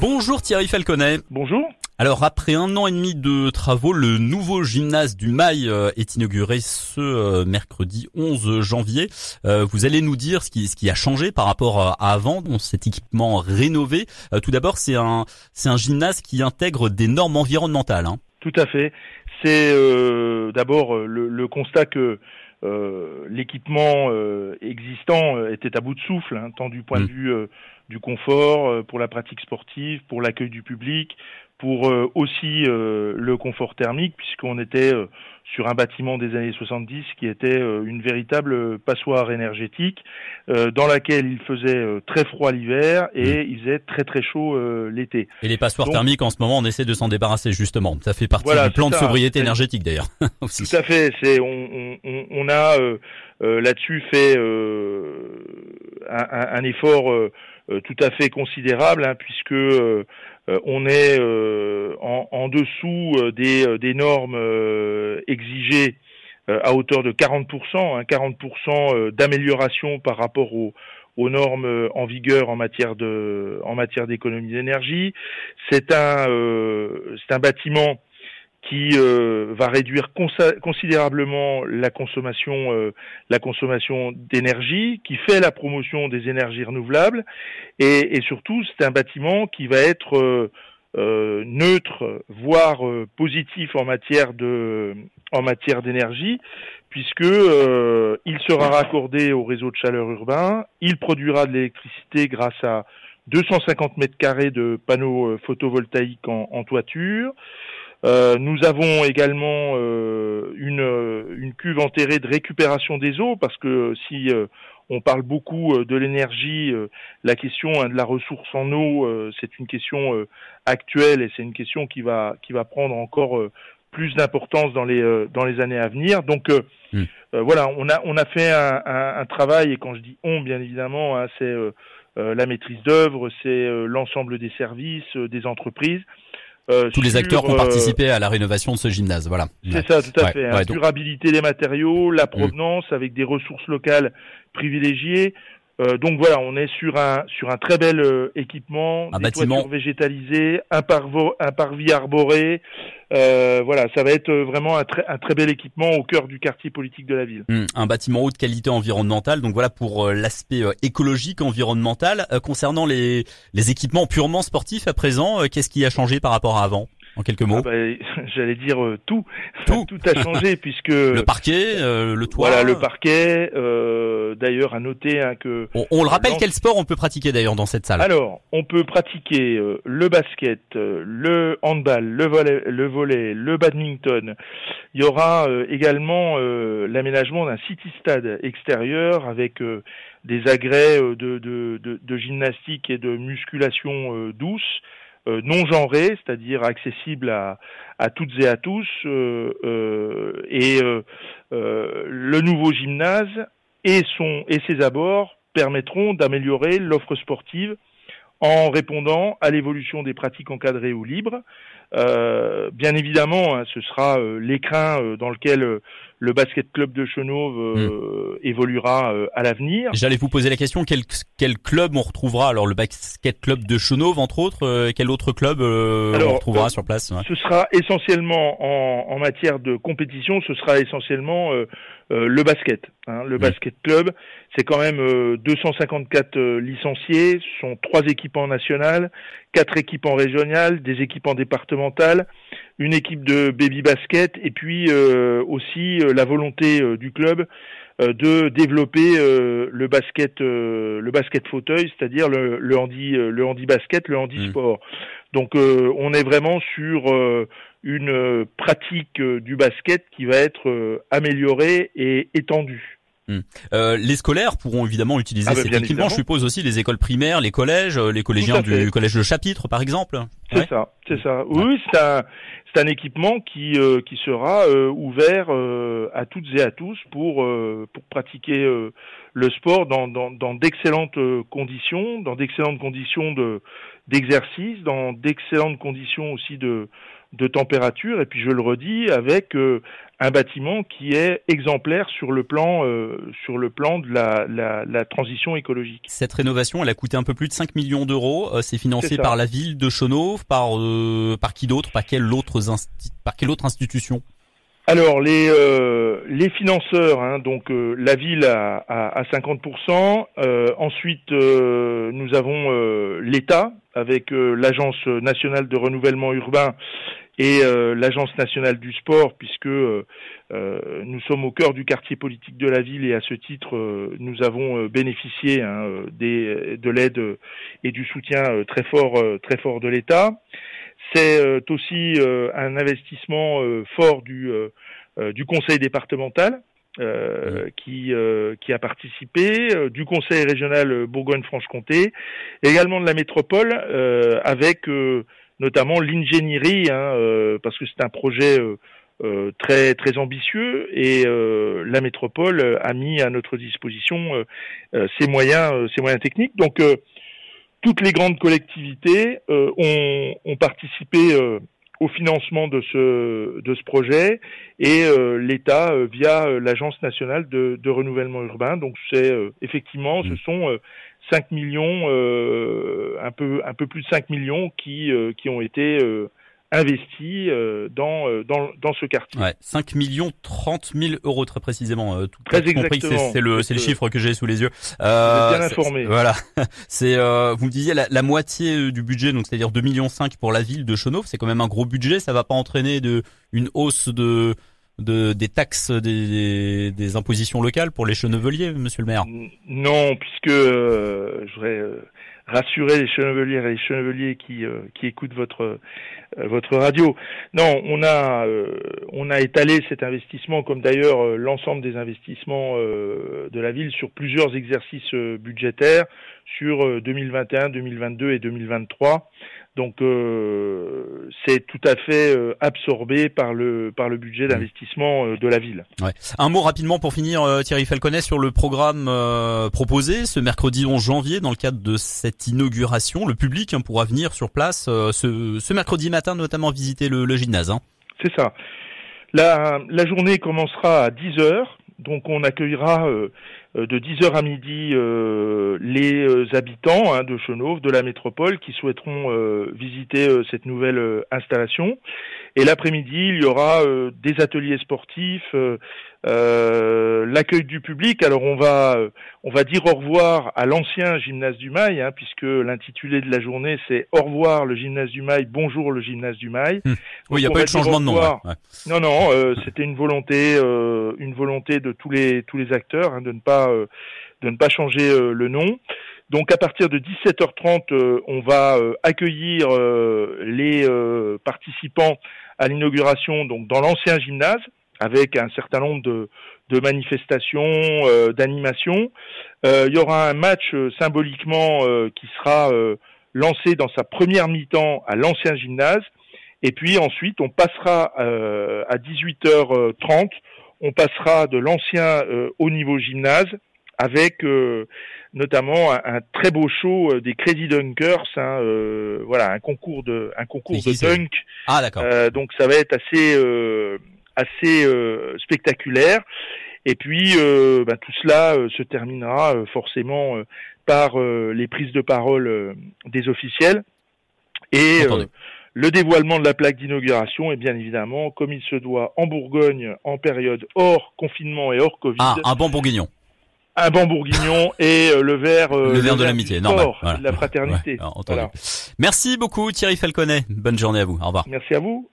Bonjour Thierry Falconet. Bonjour. Alors après un an et demi de travaux, le nouveau gymnase du Mail euh, est inauguré ce euh, mercredi 11 janvier. Euh, vous allez nous dire ce qui, ce qui a changé par rapport à avant, dans cet équipement rénové. Tout d'abord, c'est un, c'est un gymnase qui intègre des normes environnementales. Hein. Tout à fait. C'est d'abord le, constat que l'équipement existant était à bout de souffle, hein, tant du point de mm. vue du confort pour la pratique sportive, pour l'accueil du public, pour euh, aussi euh, le confort thermique, puisqu'on était euh, sur un bâtiment des années 70 qui était une véritable passoire énergétique, dans laquelle il faisait très froid l'hiver et mmh. il faisait très très chaud l'été. Et les passoires thermiques, en ce moment, on essaie de s'en débarrasser justement. Ça fait partie du plan de sobriété énergétique d'ailleurs. Tout à fait. C'est on, on, on a là-dessus fait un, un, effort tout à fait considérable, hein, puisque euh, on est euh, en, dessous euh, des, des normes exigées à hauteur de 40%, hein, 40% d'amélioration par rapport aux, aux normes en vigueur en matière de en matière d'économie d'énergie. C'est un c'est un bâtiment qui euh, va réduire considérablement la consommation, euh, la consommation d'énergie, qui fait la promotion des énergies renouvelables, et, et surtout c'est un bâtiment qui va être euh, neutre, voire positif en matière de, en matière d'énergie, puisque il sera raccordé au réseau de chaleur urbain, il produira de l'électricité grâce à 250 mètres carrés de panneaux photovoltaïques en, en toiture. Euh, nous avons également euh, une, une, cuve enterrée de récupération des eaux parce que si euh, on parle beaucoup de l'énergie, la question hein, de la ressource en eau, c'est une question actuelle et c'est une question qui va qui va prendre encore plus d'importance dans les dans les années à venir. Donc hmm. voilà, on a on a fait un, un, un, travail et quand je dis on, bien évidemment, hein, c'est la maîtrise d'œuvre, c'est l'ensemble des services, des entreprises. Euh, Tous les acteurs qui ont euh, participé à la rénovation de ce gymnase, voilà. C'est ça, tout à fait. Hein. Durabilité des matériaux, la mm. provenance avec des ressources locales privilégiées. Euh, donc voilà, on est sur un sur un très bel euh, équipement, un des bâtiment végétalisées, un, parvo, un parvis arboré. Euh, voilà, ça va être vraiment un, un, très bel équipement au cœur du quartier politique de la ville. Hum, un bâtiment haute qualité environnementale. Donc voilà pour l'aspect écologique environnemental. concernant les les équipements purement sportifs à présent, qu'est-ce qui a changé par rapport à avant? En quelques mots ah bah, J'allais dire euh, tout. tout. tout. a changé puisque le parquet, euh, le toit. Voilà le parquet. Euh, d'ailleurs, à noter hein, que on, le rappelle quel sport on peut pratiquer d'ailleurs dans cette salle. Alors, on peut pratiquer le basket, le handball, le volley, le volley, le badminton. Il y aura également l'aménagement d'un city stade extérieur avec des agrès de, de, de, de, gymnastique et de musculation douce. Euh, non genré, c'est-à-dire accessible à, à, toutes et à tous. Euh, euh, et le nouveau gymnase et, son, et ses abords permettront d'améliorer l'offre sportive en répondant à l'évolution des pratiques encadrées ou libres. Euh, bien évidemment, hein, ce sera euh, l'écrin euh, dans lequel le basket club de Chenauve hmm. évoluera à l'avenir. J'allais vous poser la question quel, quel club on retrouvera? Alors le basket club de Chenauve, entre autres, quel autre club on retrouvera sur place? Ce sera essentiellement en, en, matière de compétition, ce sera essentiellement euh, le basket. Hein, le basket club, c'est quand même 254 euh, euh, licenciés, ce sont trois équipes en national, quatre équipes en régional, des équipes en départementale, une équipe de baby basket et puis aussi la volonté du club de développer le basket le basket fauteuil, c'est-à-dire le, le handi le handi basket, le handi sport. Donc on est vraiment sur une euh, pratique euh, du basket qui va être euh, améliorée et étendue. Hmm. les scolaires pourront évidemment utiliser ah bah, cet équipement. Je suppose aussi les écoles primaires, les collèges, les collégiens du collège de chapitre, par exemple. C'est ça, c'est ça. Oui, c'est un, équipement qui qui sera ouvert à toutes et à tous pour pour pratiquer le sport dans dans, dans d'excellentes conditions, dans d'excellentes conditions de d'exercice, dans d'excellentes conditions aussi de de température et puis je le redis avec un bâtiment qui est exemplaire sur le plan sur le plan de la, la, la, transition écologique. Cette rénovation, elle a coûté un peu plus de 5 millions d'euros. c'est financé par la ville de Chonov, par par qui d'autre, par quelle autre par quelle autre institution? Alors les euh, financeurs, hein, donc euh, la ville à, à, 50%. Euh, ensuite, nous avons l'État avec l'Agence nationale de renouvellement urbain et l'Agence nationale du sport, puisque nous sommes au cœur du quartier politique de la ville et à ce titre, nous avons bénéficié hein, des, de l'aide et du soutien très fort très fort de l'État. C'est euh, aussi euh, un investissement euh, fort du, du conseil départemental qui, qui a participé, du conseil régional Bourgogne-Franche-Comté, également de la métropole, avec notamment l'ingénierie, hein, parce que c'est un projet très très ambitieux et la métropole a mis à notre disposition ses moyens ses moyens techniques. Donc toutes les grandes collectivités euh, ont, ont, participé euh, au financement de ce, de ce projet et euh, l'État via l'Agence nationale de, de, renouvellement urbain. Donc c'est effectivement, ce mmh. sont 5 millions, un peu un peu plus de 5 millions qui qui ont été investi euh, dans, euh, dans, dans ce quartier. Ouais, 5 millions 30 000 euros très précisément. Euh, tout très exactement. C'est le, c'est le chiffre que j'ai sous les yeux. Euh, bien informé. Voilà. C'est, vous me disiez la, la, moitié du budget, donc c'est-à-dire 2 millions 5 pour la ville de Chenauve. C'est quand même un gros budget. Ça va pas entraîner de une hausse de de, des taxes, des, des impositions locales pour les cheneveliers, monsieur le maire? Non, puisque euh, je voudrais rassurer les cheneveliers et les cheneveliers qui, euh, qui écoutent votre, votre radio. Non, on a, euh, on a étalé cet investissement, comme d'ailleurs l'ensemble des investissements de la ville, sur plusieurs exercices budgétaires, sur 2021, 2022 et 2023. Donc euh, c'est tout à fait euh, absorbé par le par le budget d'investissement euh, de la ville. Ouais. Un mot rapidement pour finir, Thierry Falconet, sur le programme proposé ce mercredi 11 janvier dans le cadre de cette inauguration. Le public hein, pourra venir sur place ce, ce, mercredi matin, notamment visiter le, le gymnase. Hein. C'est ça. La, la journée commencera à 10 heures. Donc on accueillera euh, de 10h à midi euh, les euh, habitants hein, de Chenauve, de la métropole, qui souhaiteront visiter cette nouvelle installation. Et l'après-midi, il y aura des ateliers sportifs, l'accueil du public. Alors on va on va dire au revoir à l'ancien gymnase du Mail, hein, puisque l'intitulé de la journée c'est Au revoir le gymnase du Mail, bonjour le gymnase du Mail. Hum. Oui, il n'y a pas eu de changement de nom. Non, non, c'était une volonté, une volonté de tous les tous les acteurs hein, de ne pas euh, de ne pas changer euh, le nom. Donc à partir de 17h30, euh, on va accueillir les participants à l'inauguration donc dans l'ancien gymnase avec un certain nombre de, manifestations, d'animations. il y aura un match symboliquement qui sera lancé dans sa première mi-temps à l'ancien gymnase. Et puis ensuite, on passera à 18h30 on passera de l'ancien euh, haut niveau gymnase avec euh, notamment un, très beau show euh, des Crazy Dunkers, hein, voilà, un concours de un concours de dunk. Ah d'accord. donc ça va être assez assez spectaculaire. Et puis bah, tout cela se terminera forcément par les prises de parole des officiels et le dévoilement de la plaque d'inauguration est bien évidemment, comme il se doit en Bourgogne, en période hors confinement et hors Covid. Ah, un bon bourguignon. Un bon bourguignon et euh, le verre, euh, le verre de l'amitié, normal, de la fraternité. Merci beaucoup Thierry Falconet. Bonne journée à vous. Au revoir. Merci à vous.